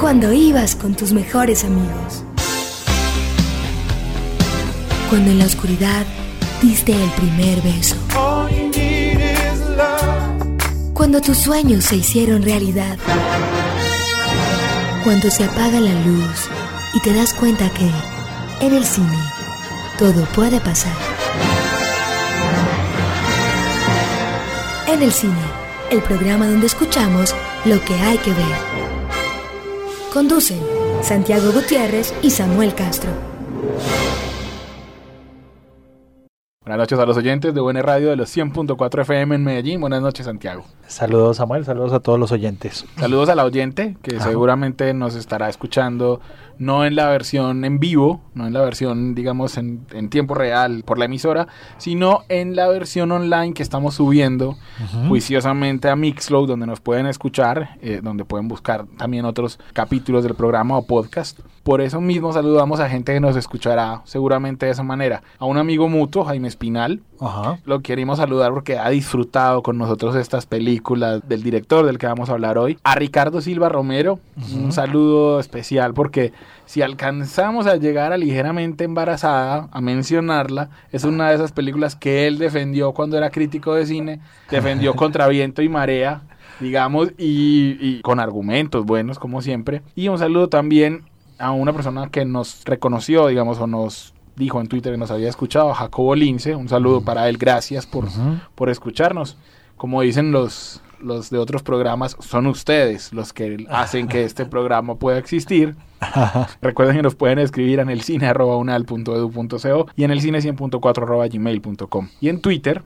Cuando ibas con tus mejores amigos. Cuando en la oscuridad diste el primer beso. Cuando tus sueños se hicieron realidad. Cuando se apaga la luz y te das cuenta que en el cine todo puede pasar. En el cine, el programa donde escuchamos lo que hay que ver. Conducen Santiago Gutiérrez y Samuel Castro. Buenas noches a los oyentes de Buena Radio de los 100.4 FM en Medellín. Buenas noches, Santiago. Saludos, Samuel. Saludos a todos los oyentes. Saludos a la oyente que Ajá. seguramente nos estará escuchando no en la versión en vivo, no en la versión, digamos, en, en tiempo real por la emisora, sino en la versión online que estamos subiendo juiciosamente a Mixlow, donde nos pueden escuchar, eh, donde pueden buscar también otros capítulos del programa o podcast. Por eso mismo saludamos a gente que nos escuchará seguramente de esa manera. A un amigo mutuo, Jaime Espinal, Ajá. lo queremos saludar porque ha disfrutado con nosotros estas películas del director del que vamos a hablar hoy. A Ricardo Silva Romero, un saludo especial porque si alcanzamos a llegar a ligeramente embarazada, a mencionarla, es una de esas películas que él defendió cuando era crítico de cine, defendió contra viento y marea, digamos, y, y con argumentos buenos como siempre. Y un saludo también a una persona que nos reconoció, digamos, o nos dijo en Twitter que nos había escuchado, a Jacobo Lince, un saludo para él, gracias por, por escucharnos. Como dicen los, los de otros programas, son ustedes los que hacen que este programa pueda existir. Recuerden que nos pueden escribir en el cine arroba unal.edu.co y en el cine 100.4 arroba gmail.com. Y en Twitter,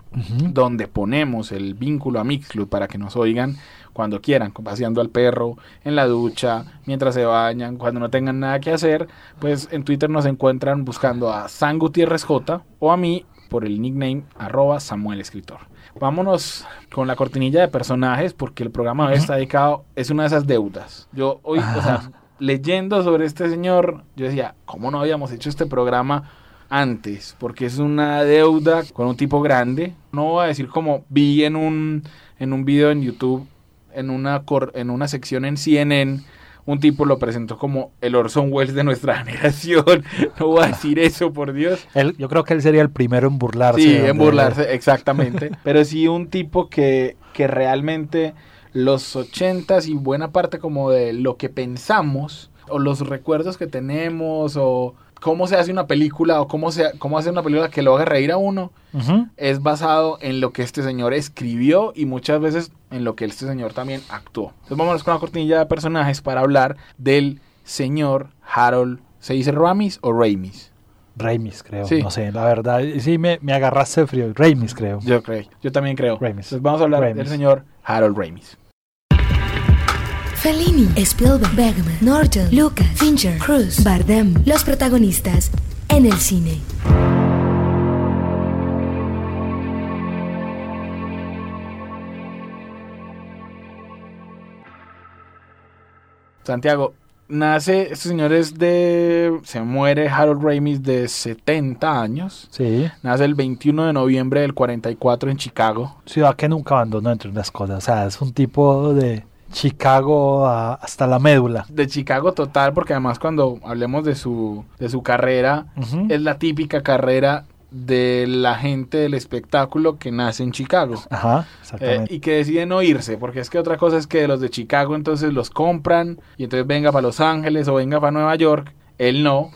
donde ponemos el vínculo a Mixcloud para que nos oigan cuando quieran, paseando al perro, en la ducha, mientras se bañan, cuando no tengan nada que hacer, pues en Twitter nos encuentran buscando a San Gutiérrez J o a mí por el nickname arroba Samuel Escritor. Vámonos con la cortinilla de personajes porque el programa hoy está dedicado, es una de esas deudas. Yo hoy, o sea, leyendo sobre este señor, yo decía, ¿cómo no habíamos hecho este programa antes? Porque es una deuda con un tipo grande. No voy a decir como vi en un, en un video en YouTube, en una, cor- en una sección en CNN, un tipo lo presentó como el Orson Welles de nuestra generación. No voy a decir eso, por Dios. Él- yo creo que él sería el primero en burlarse. Sí, en burlarse, exactamente. Pero sí un tipo que, que realmente los ochentas y buena parte como de lo que pensamos, o los recuerdos que tenemos, o cómo se hace una película, o cómo, se, cómo hace una película que lo haga reír a uno, es basado en lo que este señor escribió y muchas veces en lo que este señor también actuó. Entonces vámonos con la cortinilla de personajes para hablar del señor Harold, ¿se dice Ramis o Ramis? Ramis, creo. Sí. No sé, la verdad. Sí, me, me agarraste frío. Ramis, creo. Yo creo, yo también creo. Ramis. Entonces vamos a hablar Ramis. del señor Harold Ramis. Fellini, Spielberg, Bergman, Norton, Lucas, Fincher, Cruz, Bardem, los protagonistas en el cine. Santiago, nace, este señor es de, se muere Harold Ramis de 70 años. Sí. Nace el 21 de noviembre del 44 en Chicago. Ciudad que nunca abandonó entre unas cosas. O sea, es un tipo de Chicago a- hasta la médula. De Chicago total, porque además cuando hablemos de su, de su carrera, es la típica carrera de la gente del espectáculo que nace en Chicago. Ajá, Eh, y que deciden no irse, porque es que otra cosa es que los de Chicago entonces los compran y entonces venga para Los Ángeles o venga para Nueva York. Él no,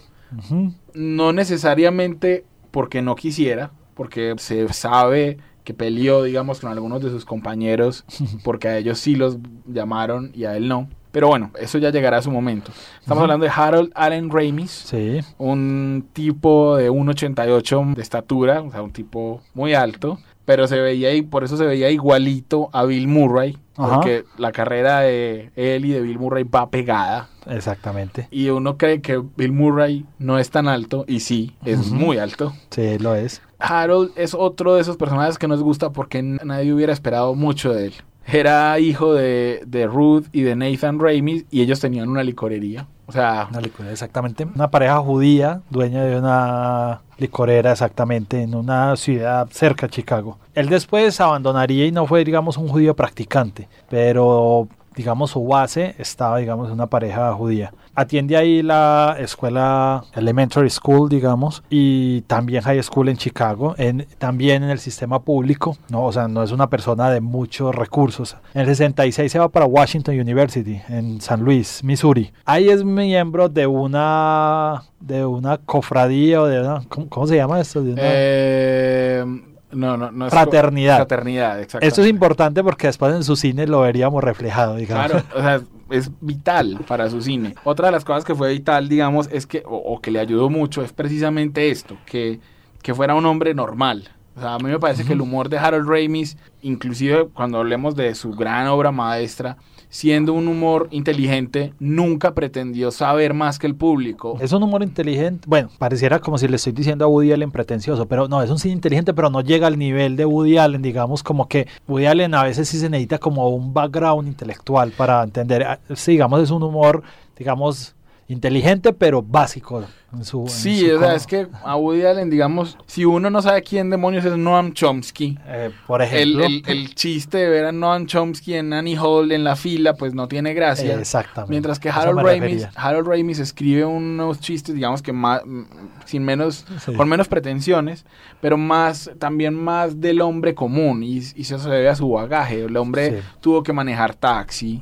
no necesariamente porque no quisiera, porque se sabe que peleó, digamos, con algunos de sus compañeros, porque a ellos sí los llamaron y a él no. Pero bueno, eso ya llegará a su momento. Estamos hablando de Harold Allen Ramis, Sí. un tipo de 1,88 de estatura, o sea, un tipo muy alto, pero se veía y por eso se veía igualito a Bill Murray, Ajá. porque la carrera de él y de Bill Murray va pegada. Exactamente. Y uno cree que Bill Murray no es tan alto, y sí, es muy alto. Sí, lo es. Harold es otro de esos personajes que nos gusta porque nadie hubiera esperado mucho de él. Era hijo de, de Ruth y de Nathan Ramis y ellos tenían una licorería. O sea, Una licorera, exactamente. Una pareja judía, dueña de una licorera exactamente en una ciudad cerca de Chicago. Él después abandonaría y no fue, digamos, un judío practicante, pero digamos su base estaba, digamos, en una pareja judía. Atiende ahí la escuela elementary school, digamos, y también high school en Chicago, en, también en el sistema público, ¿no? O sea, no es una persona de muchos recursos. En el 66 se va para Washington University, en San Luis, Missouri. Ahí es miembro de una, de una cofradía o de una, ¿cómo, se llama esto? Eh, no, no, no es Fraternidad. Fraternidad, exacto. Esto es importante porque después en su cine lo veríamos reflejado, digamos. Claro, o sea, es vital para su cine. Otra de las cosas que fue vital, digamos, es que, o, o que le ayudó mucho, es precisamente esto, que, que fuera un hombre normal. O sea, a mí me parece que el humor de Harold Ramis, inclusive cuando hablemos de su gran obra maestra, siendo un humor inteligente, nunca pretendió saber más que el público. Es un humor inteligente. Bueno, pareciera como si le estoy diciendo a Woody Allen pretencioso, pero no, es un cine inteligente, pero no llega al nivel de Woody Allen. Digamos, como que Woody Allen a veces sí se necesita como un background intelectual para entender. Ah, Sí, digamos, es un humor, digamos, inteligente, pero básico. En su, en Sí, su o sea, co- es que a Woody Allen, digamos, si uno no sabe quién demonios es Noam Chomsky, eh, por ejemplo. el- el chiste de ver a Noam Chomsky en Annie Hall en la fila, pues no tiene gracia. Exactamente. Mientras que Harold Ramis. Harold Ramis escribe unos chistes, digamos que más, mm, sin menos, Sí. con menos pretensiones, pero más, también más del hombre común, y, y eso se debe a su bagaje. El hombre Sí. tuvo que manejar taxi,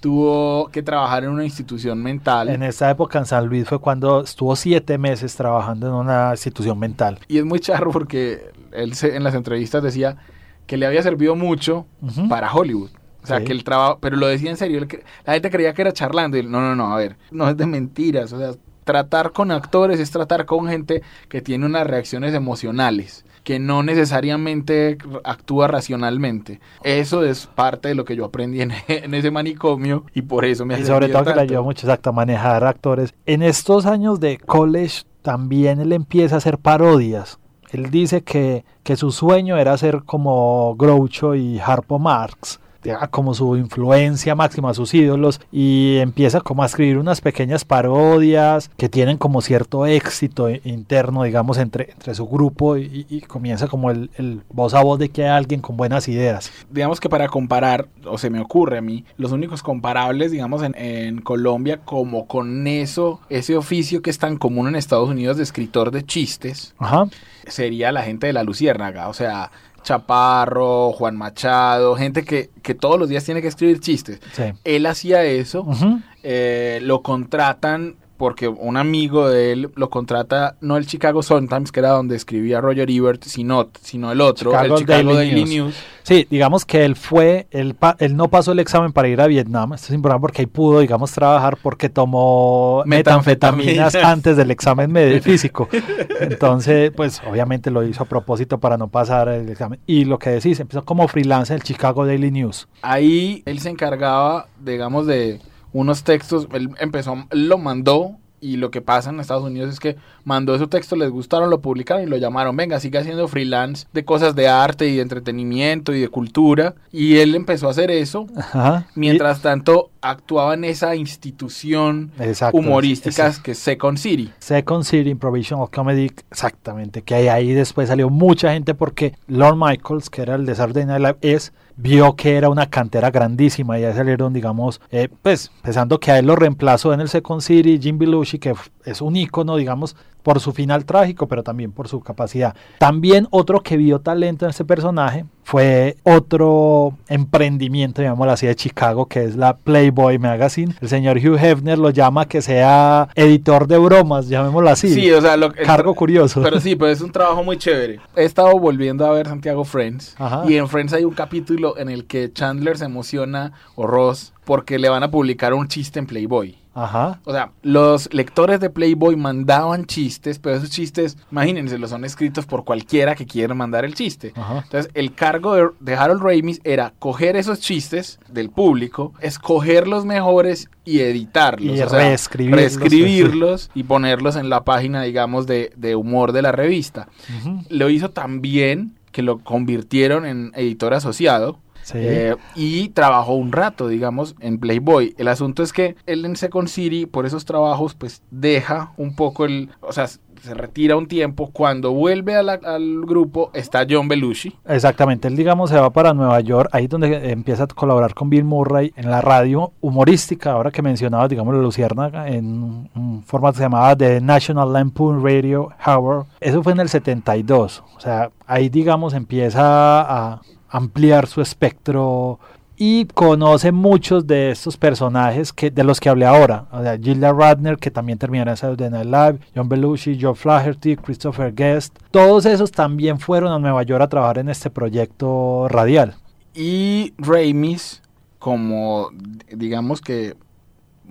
tuvo que trabajar en una institución mental. En esa época en San Luis fue cuando estuvo siete meses trabajando en una institución mental. Y es muy charro porque él se- en las entrevistas decía que le había servido mucho para Hollywood. O sea, Sí. que el trabajo, pero lo decía en serio, la gente creía que era charlando. Y él, no, no, no, a ver, no es de mentiras. O sea, tratar con actores es tratar con gente que tiene unas reacciones emocionales, que no necesariamente actúa racionalmente. Eso es parte de lo que yo aprendí en, en ese manicomio y por eso me Y sobre todo que le ayudó mucho, exacto, a manejar actores. En estos años de college también él empieza a hacer parodias. Él dice que, que su sueño era ser como Groucho y Harpo Marx, como su influencia máxima, sus ídolos, y empieza como a escribir unas pequeñas parodias que tienen como cierto éxito interno, digamos, entre, entre su grupo y, y comienza como el, el voz a voz de que hay alguien con buenas ideas. digamos que para comparar, o se me ocurre a mí, los únicos comparables, digamos, en, en Colombia, como con eso, ese oficio que es tan común en Estados Unidos de escritor de chistes, Ajá. sería la gente de la Luciérnaga, o sea, Chaparro, Juan Machado, gente que, que todos los días tiene que escribir chistes. Sí. Él hacía eso, eh, lo contratan porque un amigo de él lo contrata, no el Chicago Sun-Times, que era donde escribía Roger Ebert, sino, sino el otro, Chicago el Chicago Daily Daily, News. News. Sí, digamos que él fue, él, pa- él no pasó el examen para ir a Vietnam. Esto es importante porque ahí pudo, digamos, trabajar porque tomó Metanfetaminas. metanfetaminas antes del examen medio físico. Entonces, pues obviamente lo hizo a propósito para no pasar el examen. Y lo que decís, empezó como freelance en el Chicago Daily News. Ahí él se encargaba, digamos, de unos textos. Él empezó, él lo mandó. Y lo que pasa en Estados Unidos es que mandó esos textos, les gustaron, lo publicaron y lo llamaron. Venga, siga haciendo freelance de cosas de arte y de entretenimiento y de cultura. Y él empezó a hacer eso. Ajá. Mientras tanto, actuaba en esa institución exacto, humorística que es Second City. Second City Improvisational Comedy, exactamente, que ahí, ahí después salió mucha gente porque Lorne Michaels, que era el de Saturday Night Live, es, vio que era una cantera grandísima y ahí salieron, digamos, eh, pues, pensando que a él lo reemplazó en el Second City, Jim Belushi, que es un ícono, digamos, por su final trágico, pero también por su capacidad. También otro que vio talento en este personaje fue otro emprendimiento, llamémoslo así, de Chicago, que es la Playboy Magazine. El señor Hugh Hefner lo llama que sea editor de bromas, llamémoslo así. Sí, o sea, lo, Cargo curioso. Pero sí, pero es un trabajo muy chévere. He estado volviendo a ver Santiago Friends. Ajá. Y en Friends hay un capítulo en el que Chandler se emociona, o Ross, porque le van a publicar un chiste en Playboy. Ajá. O sea, los lectores de Playboy mandaban chistes, pero esos chistes, imagínense, los son escritos por cualquiera que quiera mandar el chiste. Ajá. Entonces, el cargo de, de Harold Ramis era coger esos chistes del público, escoger los mejores y editarlos. Y o sea, reescribirlos. reescribirlos y ponerlos en la página, digamos, de, de humor de la revista. Lo hizo tan bien que lo convirtieron en editor asociado. Sí. Eh, y trabajó un rato, digamos, en Playboy. El asunto es que él en Second City, por esos trabajos, pues deja un poco el... O sea, se retira un tiempo. Cuando vuelve a la- al grupo está John Belushi. Exactamente, él digamos se va para Nueva York, ahí donde empieza a colaborar con Bill Murray en la radio humorística, ahora que mencionabas, digamos, la Luciérnaga, en un formato que se llamaba The National Lampoon Radio Hour. Eso fue en el 72, o sea, ahí digamos empieza a ampliar su espectro y conoce muchos de estos personajes que de los que hablé ahora, o sea, Gilda Radner, que también terminará en Saturday Night Live, John Belushi, Joe Flaherty, Christopher Guest, todos esos también fueron a Nueva York a trabajar en este proyecto radial. Y Ramis, como digamos que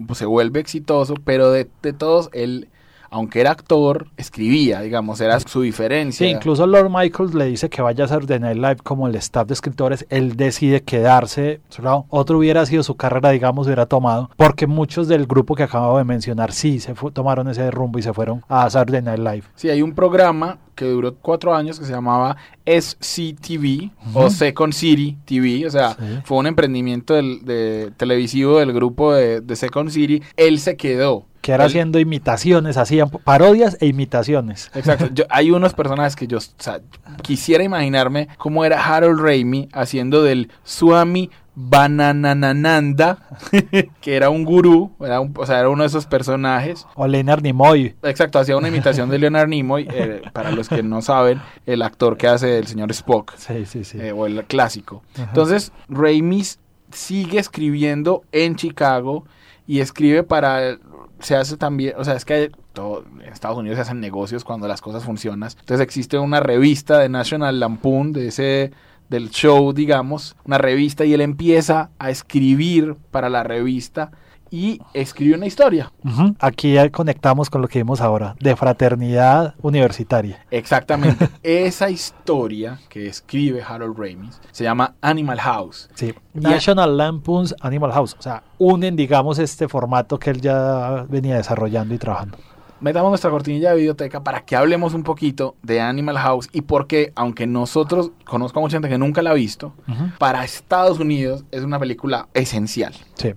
pues, se vuelve exitoso, pero de, de todos, él, aunque era actor, escribía, digamos, era su diferencia. Sí, incluso Lord Michaels le dice que vaya a Saturday Night Live como el staff de escritores, él decide quedarse, otro hubiera sido su carrera, digamos, hubiera tomado, porque muchos del grupo que acabo de mencionar sí se tomaron ese rumbo y se fueron a Saturday Night Live. Sí, hay un programa que duró cuatro años que se llamaba SCTV o Second City TV, o sea, Sí. fue un emprendimiento del, de, televisivo del grupo de, de Second City. Él se quedó. Que era haciendo imitaciones, hacían parodias e imitaciones. Exacto. Yo- hay unos personajes que yo o sea, quisiera imaginarme cómo era Harold Raimi haciendo del Swami Bananananda, que era un gurú, era un- o sea, era uno de esos personajes. O Leonard Nimoy. Exacto, hacía una imitación de Leonard Nimoy, eh, para los que no saben, el actor que hace el señor Spock, Sí, sí, sí. eh, o el clásico. Ajá. Entonces, Raimi sigue escribiendo en Chicago y escribe para se hace también, o sea, es que todo, en Estados Unidos se hacen negocios cuando las cosas funcionan. Entonces existe una revista de National Lampoon de ese del show, digamos, una revista y él empieza a escribir para la revista y escribe una historia. Aquí ya conectamos con lo que vimos ahora, de fraternidad universitaria. Exactamente. Esa historia que escribe Harold Ramis se llama Animal House. Sí. Y- National Lampoon's Animal House. O sea, unen, digamos, este formato que él ya venía desarrollando y trabajando. metamos nuestra cortinilla de biblioteca para que hablemos un poquito de Animal House y porque, aunque nosotros conozco a mucha gente que nunca la ha visto, para Estados Unidos es una película esencial. Sí.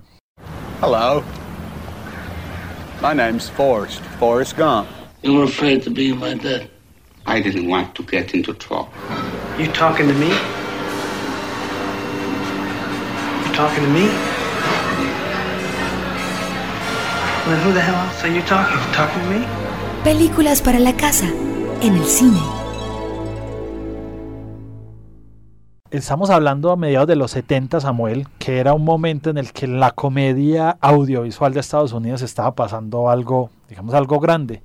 Hello. My name's Forrest, Forrest Gump. You were afraid to be my dad. I didn't want to get into trouble. You talking to me? You talking to me? Well, then who the hell else are you talking? You talking to me? Películas para la casa, en el cine. Estamos hablando a mediados de los 70, Samuel, que era un momento en el que la comedia audiovisual de Estados Unidos estaba pasando algo, digamos, algo grande.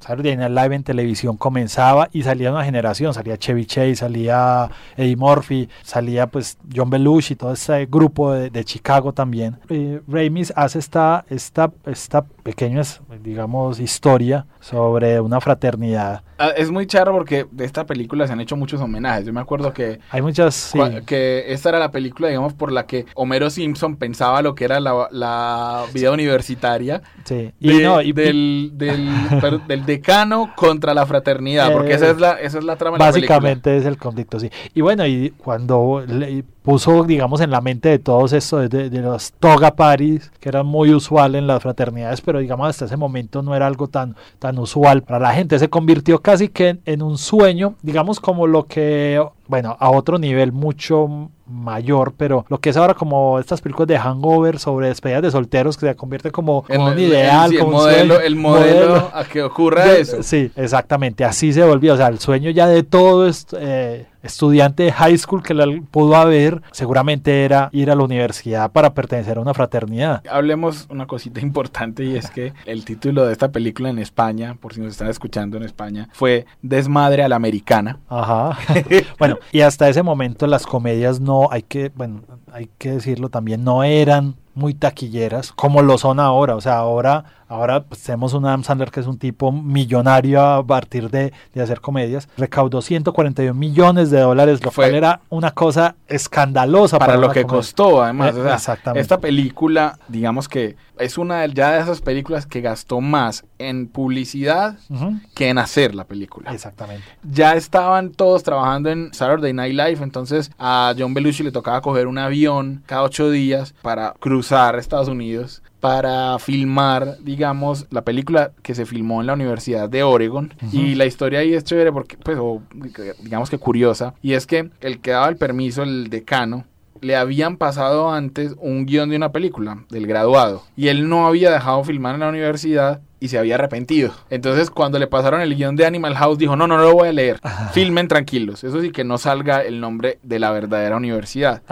Saturday Night Live en televisión comenzaba y salía una generación, salía Chevy Chase, salía Eddie Murphy, salía pues John Belushi, todo ese grupo de, de Chicago también. Eh, Ramis hace esta, esta, esta pequeña, digamos, historia sobre una fraternidad. Ah, Es muy charro porque de esta película se han hecho muchos homenajes. Yo me acuerdo que, Hay muchas... sí. que esta era la película, digamos, por la que Homero Simpson pensaba lo que era la, la vida universitaria. Sí, y de- no, y- del, del decano contra la fraternidad, porque Eh, esa es la, esa es la trama de la película. Básicamente es el conflicto, sí. Y bueno, y cuando le puso, digamos, en la mente de todos esto, de, los toga parties, que eran muy usual en las fraternidades, pero digamos hasta ese momento no era algo tan, tan usual para la gente, se convirtió casi que en, en un sueño, digamos como lo que, bueno, a otro nivel mucho mayor, pero lo que es ahora como estas películas de hangover sobre despedidas de solteros que se convierte como, El- un el- ideal, el como un modelo, sueño, el modelo a que ocurra de- eso. Sí, exactamente, así se volvió. O sea, el sueño ya de todo est- eh, estudiante de high school que le pudo haber, seguramente era ir a la universidad para pertenecer a una fraternidad. Hablemos una cosita importante y es que el título de esta película en España, por si nos están escuchando en España, fue Desmadre a la Americana. Ajá. bueno, y hasta ese momento las comedias no, hay que, bueno, hay que decirlo también, no eran muy taquilleras, como lo son ahora. O sea, ahora, ahora pues, tenemos un Adam Sandler que es un tipo millonario a partir de, de hacer comedias. Recaudó 141 millones de dólares, lo Fue- cual era una cosa escandalosa para lo que comedia. costó además Eh, o sea, exactamente. esta película digamos que es una de, ya de esas películas que gastó más en publicidad que en hacer la película Exactamente. ya estaban todos trabajando en Saturday Night Live, entonces a John Belushi le tocaba coger un avión cada ocho días para cruzar Estados Unidos para filmar, digamos, la película que se filmó en la Universidad de Oregon. Y la historia ahí es chévere porque, pues, o, digamos que curiosa, y es que el que daba el permiso, el decano, le habían pasado antes un guion de una película del graduado y él no había dejado filmar en la universidad y se había arrepentido. Entonces cuando le pasaron el guion de Animal House dijo, no, no, no lo voy a leer, filmen tranquilos, eso sí que no salga el nombre de la verdadera universidad.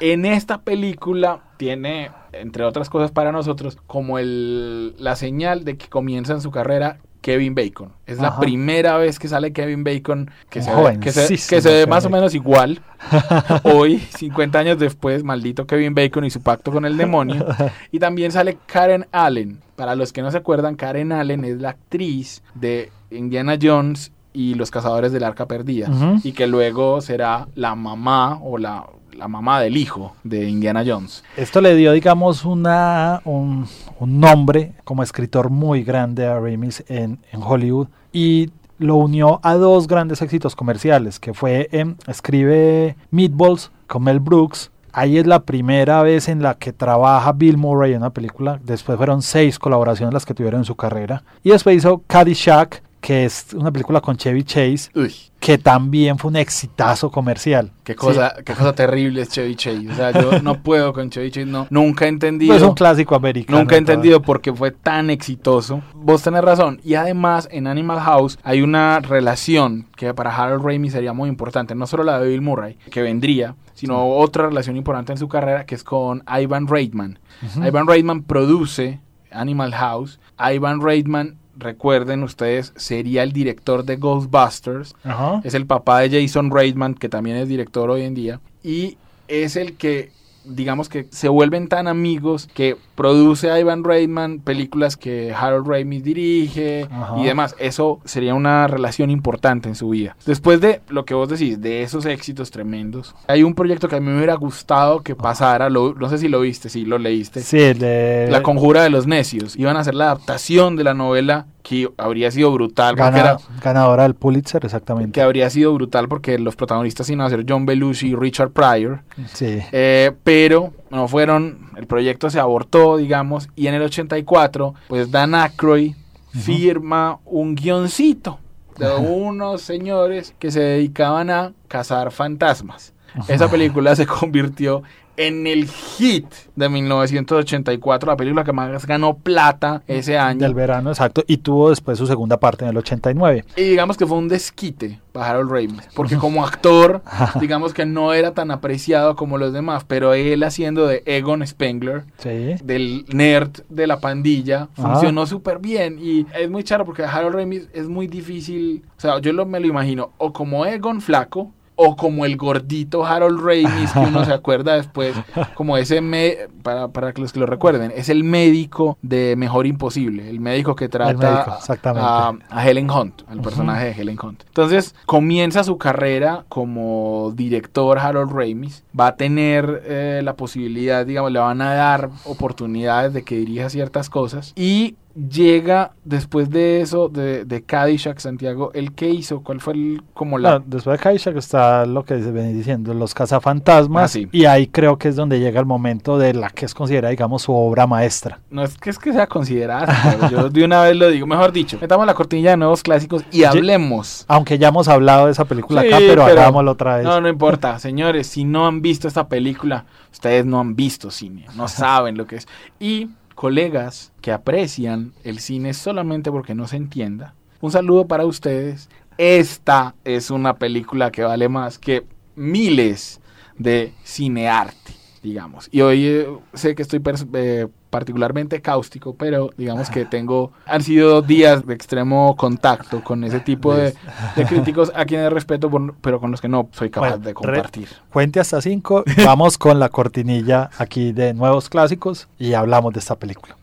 En esta película tiene, entre otras cosas para nosotros, como el, la señal de que comienza en su carrera Kevin Bacon. Es la primera vez que sale Kevin Bacon que se, ve, que se, jovencísimo que se ve más o menos igual. Hoy, 50 años después, maldito Kevin Bacon y su pacto con el demonio. Y también sale Karen Allen. Para los que no se acuerdan, Karen Allen es la actriz de Indiana Jones y Los Cazadores del Arca Perdida. Y que luego será la mamá o la, la mamá del hijo de Indiana Jones. Esto le dio, digamos, una, un, un nombre como escritor muy grande a Ramis en, en Hollywood y lo unió a dos grandes éxitos comerciales, que fue, em, escribe Meatballs con Mel Brooks. Ahí es la primera vez en la que trabaja Bill Murray en una película. Después fueron seis colaboraciones las que tuvieron en su carrera. Y después hizo Caddyshack, que es una película con Chevy Chase, Uy, que también fue un exitazo comercial. qué cosa, qué cosa terrible es Chevy Chase. O sea, yo no puedo con Chevy Chase, no. Nunca he entendido. Es un clásico americano. Nunca he entendido por qué fue tan exitoso. Vos tenés razón. Y además, en Animal House hay una relación que para Harold Ramis sería muy importante. No solo la de Bill Murray, que vendría, sino otra relación importante en su carrera, que es con Ivan Reitman. Ivan Reitman produce Animal House. Ivan Reitman, recuerden ustedes, sería el director de Ghostbusters. Ajá. Es el papá de Jason Reitman, que también es director hoy en día. Y es el que, digamos que se vuelven tan amigos que produce a Ivan Reitman películas que Harold Ramis dirige Ajá. y demás. Eso sería una relación importante en su vida. Después de lo que vos decís, de esos éxitos tremendos, hay un proyecto que a mí me hubiera gustado que pasara. lo- no sé si lo viste, si lo leíste. Sí, de... La conjura de los necios. Iban a hacer la adaptación de la novela que habría sido brutal. gana- era- ganadora del Pulitzer, exactamente. que habría sido brutal porque los protagonistas iban a ser John Belushi y Richard Pryor, Sí. eh, pero no fueron, el proyecto se abortó, digamos, y en el 84, pues Dan Aykroyd firma un guioncito de unos señores que se dedicaban a cazar fantasmas. Esa película se convirtió en el hit de 1984, la película que más ganó plata ese año. Del verano, exacto. Y tuvo después su segunda parte en el 89. Y digamos que fue un desquite para Harold Ramis, porque como actor, digamos que no era tan apreciado como los demás, pero él haciendo de Egon Spengler, Sí. del nerd de la pandilla, funcionó súper bien. Y es muy charo porque Harold Ramis es muy difícil, o sea, yo lo, me lo imagino o como Egon flaco, o como el gordito Harold Ramis, que uno se acuerda después, como ese, me- para, para que los que lo recuerden, es el médico de Mejor Imposible, el médico que trata médico, exactamente. a, a Helen Hunt, al personaje de Helen Hunt. Entonces, comienza su carrera como director Harold Ramis, va a tener eh, la posibilidad, digamos, le van a dar oportunidades de que dirija ciertas cosas y llega después de eso, de, de Caddyshack, Santiago, ¿el qué hizo? ¿Cuál fue el, como la... No, después de Kaishak está lo que se viene diciendo, los cazafantasmas. Ah, sí. Y ahí creo que es donde llega el momento de la que es considerada, digamos, su obra maestra. No es que es que sea considerada, yo de una vez lo digo, mejor dicho, metamos la cortinilla de nuevos clásicos y hablemos. Aunque ya hemos hablado de esa película Sí, acá, pero, pero- hagámoslo otra vez. No, no importa, señores, si no han visto esta película, ustedes no han visto cine, no saben lo que es. Y colegas que aprecian el cine solamente porque no se entienda, un saludo para ustedes. Esta es una película que vale más que miles de cinearte. digamos. Y hoy eh, sé que estoy eh, particularmente cáustico, pero digamos que tengo, han sido días de extremo contacto con ese tipo de, de críticos a quienes respeto, por- pero con los que no soy capaz Bueno, de re- compartir. Cuente hasta cinco. Vamos con la cortinilla aquí de nuevos clásicos y hablamos de esta película.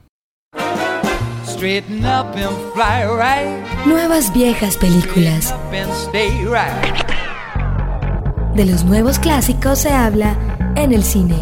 Up and fly right. Nuevas viejas películas. Up and stay right. De los nuevos clásicos se habla en el cine.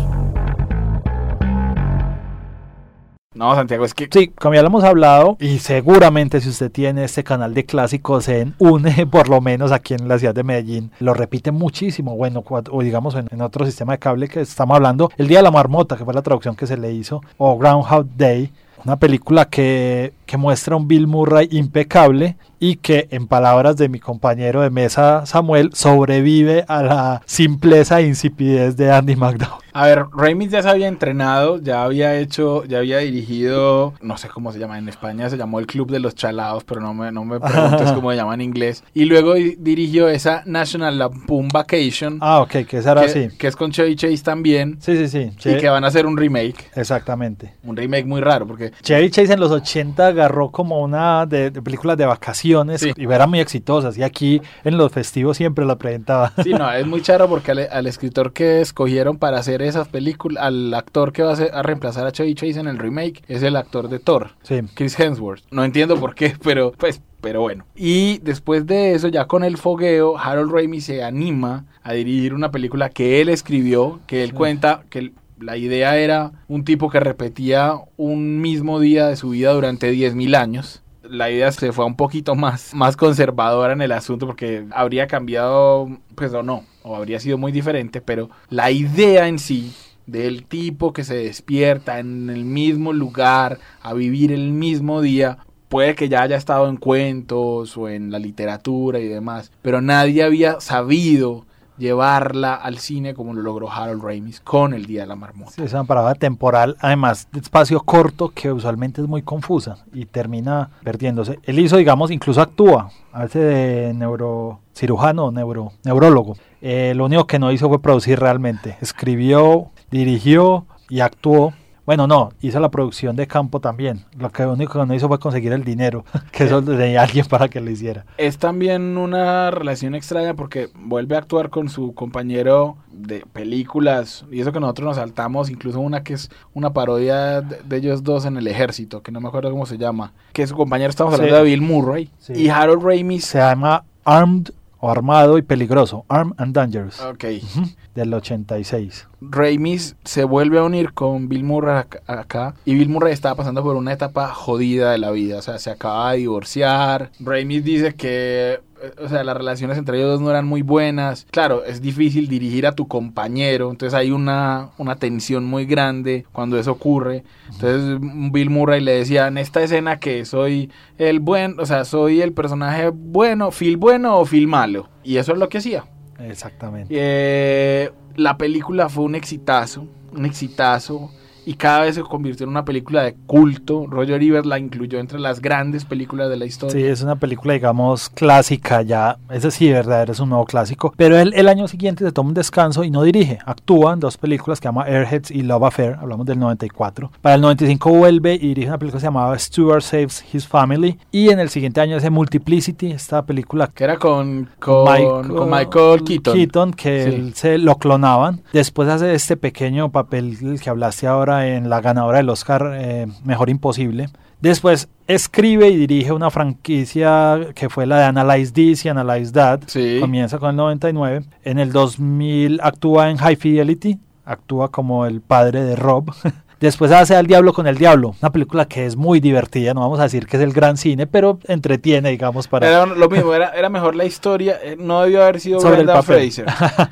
No, Santiago, es que Sí, como ya lo hemos hablado, y seguramente si usted tiene este canal de clásicos en UNE, por lo menos aquí en la ciudad de Medellín, lo repite muchísimo. Bueno, o digamos en, en otro sistema de cable que estamos hablando, El Día de la Marmota, que fue la traducción que se le hizo, o Groundhog Day, una película que, que muestra un Bill Murray impecable y que, en palabras de mi compañero de mesa Samuel, sobrevive a la simpleza e insipidez de Andy McDowell. A ver, Raimi ya se había entrenado, ya había hecho, ya había dirigido, no sé cómo se llama, en España se llamó el Club de los Chalados, pero no me, no me preguntes cómo se llama en inglés. Y luego di- dirigió esa National Lampoon Vacation, Ah, ok, que esa era que, así. que es con Chevy Chase también, Sí, sí, sí. y que van a hacer un remake. Exactamente. Un remake muy raro, porque Chevy Chase en los 80 agarró como una de, de películas de vacaciones Sí. y eran muy exitosas. Y aquí en los festivos siempre la presentaba. sí, no, es muy charo porque al, al escritor que escogieron para hacer esas películas, al actor que va a, hacer- a reemplazar a Chevy Chase en el remake, es el actor de Thor. Sí. Chris Hemsworth. No entiendo por qué, pero pues, pero bueno. Y después de eso, ya con el fogueo, Harold Ramis se anima a dirigir una película que él escribió, que él cuenta que el- la idea era un tipo que repetía un mismo día de su vida durante 10.000 años. La idea se fue un poquito más, más conservadora en el asunto porque habría cambiado, pues o no, o habría sido muy diferente, pero la idea en sí del tipo que se despierta en el mismo lugar a vivir el mismo día puede que ya haya estado en cuentos o en la literatura y demás, pero nadie había sabido llevarla al cine como lo logró Harold Ramis con El Día de la Marmota. Sí, es una parada temporal, además de espacio corto que usualmente es muy confusa y termina perdiéndose. Él hizo, digamos, incluso actúa, veces de neurocirujano neuro, neurólogo. Eh, lo único que no hizo fue producir realmente. Escribió, dirigió y actuó. Bueno, no, hizo la producción de campo también. Lo que único que no hizo fue conseguir el dinero, que eso tenía alguien para que lo hiciera. Es también una relación extraña porque vuelve a actuar con su compañero de películas y eso que nosotros nos saltamos, incluso una que es una parodia de, de ellos dos en el ejército, que no me acuerdo cómo se llama, que su compañero estamos Sí. hablando de Bill Murray Sí. y Harold Ramis. Se llama Armed o Armado y Peligroso, Armed and Dangerous, Ok. Ujú, del 86. Ramis se vuelve a unir con Bill Murray ac- acá y Bill Murray estaba pasando por una etapa jodida de la vida, o sea, se acaba de divorciar. Ramis dice que, o sea, las relaciones entre ellos dos no eran muy buenas. Claro, es difícil dirigir a tu compañero, entonces hay una, una tensión muy grande cuando eso ocurre. Entonces Bill Murray le decía, en esta escena que soy el buen, o sea, soy el personaje bueno, Phil bueno o Phil malo. Y eso es lo que hacía. Exactamente. Eh, la película fue un exitazo, un exitazo. Y cada vez se convirtió en una película de culto. Roger Ebert la incluyó entre las grandes películas de la Sí, historia. es una película, digamos, clásica ya. Ese sí, de verdad, es un nuevo clásico. Pero él el año siguiente se toma un descanso y no dirige. Actúa en dos películas que se llama Airheads y Love Affair. Hablamos del 94. Para el 95 vuelve y dirige una película que se llamaba Stuart Saves His Family. Y en el siguiente año hace Multiplicity, esta película Que era con, con, con Michael Keaton. que Sí. él se lo clonaban. Después hace este pequeño papel del que hablaste ahora en la ganadora del Oscar, eh, Mejor Imposible. Después escribe y dirige una franquicia que fue la de Analyze This y Analyze That. Sí. Comienza con el 99. En el 2000 actúa en High Fidelity. Actúa como el padre de Rob. Después hace Al Diablo con el Diablo, una película que es muy divertida, no vamos a decir que es el gran cine, pero entretiene, digamos, para... Era lo mismo, era, era mejor la historia. eh, No debió haber sido Sobre el Brenda papel. Fraser.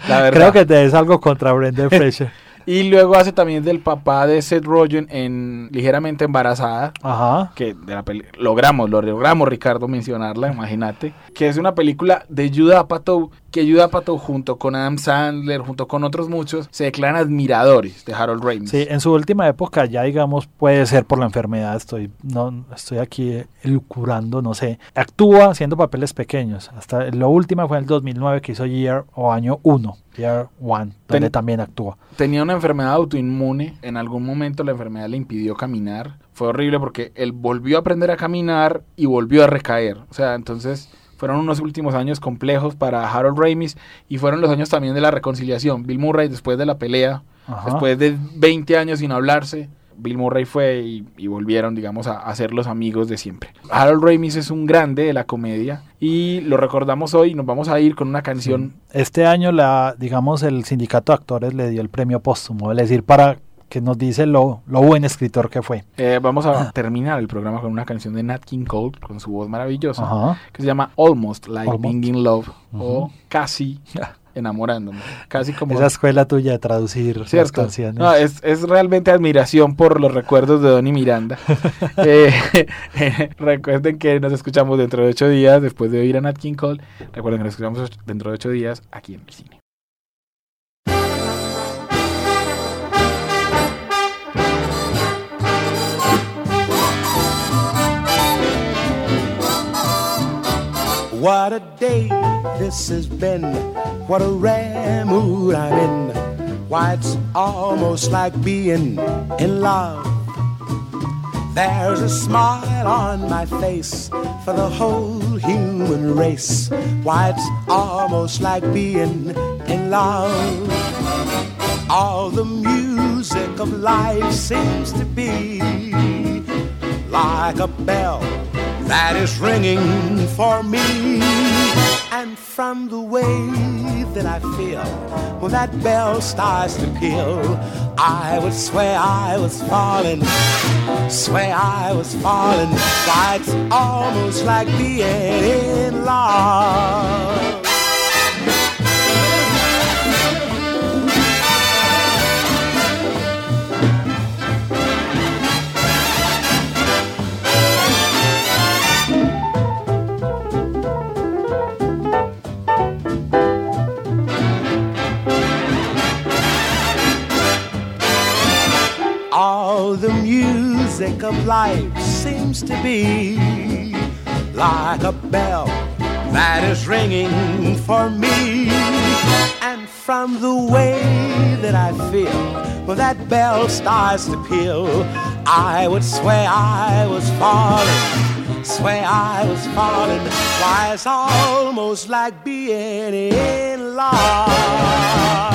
La. Creo que te es algo contra Brendan Fraser. Y luego hace también del papá de Seth Rogen en Ligeramente Embarazada. Ajá. que de la peli- logramos, lo logramos Ricardo mencionarla, imagínate, que es una película de Judah Apatow que Judd Apatow junto con Adam Sandler, junto con otros muchos, se declaran admiradores de Harold Ramis. Sí, en su última época ya digamos puede ser por la enfermedad, estoy no estoy aquí lucurando, no sé. Actúa haciendo papeles pequeños. Hasta lo último fue en el 2009 que hizo Year o Año 1, Year One, donde Ten- también actúa. Tenía una enfermedad autoinmune, en algún momento la enfermedad le impidió caminar. Fue horrible porque él volvió a aprender a caminar y volvió a recaer. O sea, entonces fueron unos últimos años complejos para Harold Ramis y fueron los años también de la reconciliación. Bill Murray después de la pelea, Ajá. después de 20 años sin hablarse, Bill Murray fue y, y volvieron, digamos, a, a ser los amigos de siempre. Harold Ramis es un grande de la comedia y lo recordamos hoy. Nos vamos a ir con una canción Este año la digamos el sindicato de actores le dio el premio póstumo, es decir, para que nos dice lo, lo buen escritor que fue. Eh, vamos a terminar el programa con una canción de Nat King Cole, con su voz maravillosa, que se llama Almost Like Almost. Being in Love, o. Casi enamorándome. Casi como... Esa escuela tuya de traducir las ¿Cierto? canciones. No, es, es realmente admiración por los recuerdos de Donny Miranda. Eh, recuerden que nos escuchamos dentro de ocho días, después de oír a Nat King Cole. Recuerden que nos escuchamos dentro de ocho días aquí en el cine. What a day this has been. What a rare mood I'm in. Why, it's almost like being in love. There's a smile on my face for the whole human race. Why, it's almost like being in love. All the music of life seems to be like a bell that is ringing for me. And from the way that I feel when that bell starts to peal, I would swear I was falling, swear I was falling. Why, it's almost like being in love. Music of life seems to be like a bell that is ringing for me. And from the way that I feel when that bell starts to peal, I would swear I was falling, swear I was falling. Why, it's almost like being in love.